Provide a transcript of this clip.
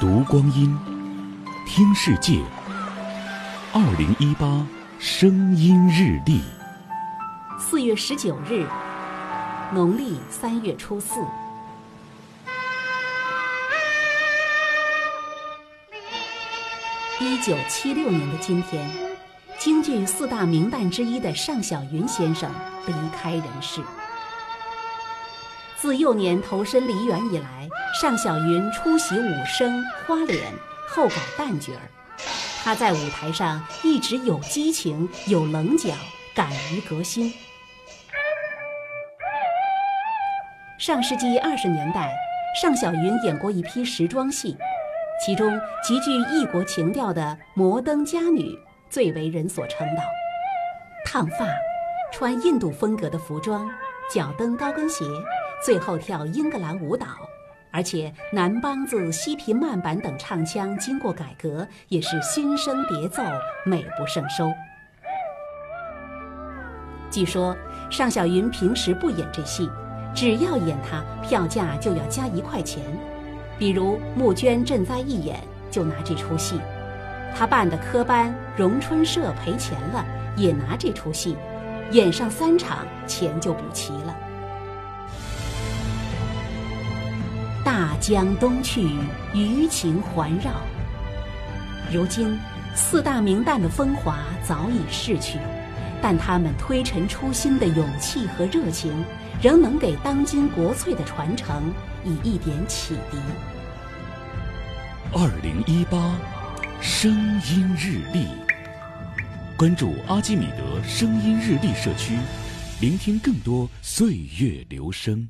读光阴，听世界。二零一八声音日历，四月十九日，农历三月初四。一九七六年的今天，京剧四大名旦之一的尚小云先生离开人世。自幼年投身梨园以来，尚小云初习武生、花脸，后改旦角儿。他在舞台上一直有激情、有棱角，敢于革新。上世纪二十年代，尚小云演过一批时装戏，其中极具异国情调的《摩登佳女》最为人所称道。烫发，穿印度风格的服装，脚蹬高跟鞋。最后跳英格兰舞蹈，而且南梆子、西皮慢板等唱腔经过改革，也是新声叠奏，美不胜收。据说尚小云平时不演这戏，只要演他，票价就要加一块钱。比如募捐赈灾一演，就拿这出戏；他办的科班荣春社赔钱了，也拿这出戏，演上三场，钱就补齐了。大江东去，余情环绕。如今，四大名旦的风华早已逝去，但他们推陈出新的勇气和热情，仍能给当今国粹的传承以一点启迪。二零一八，声音日历，关注阿基米德声音日历社区，聆听更多岁月流声。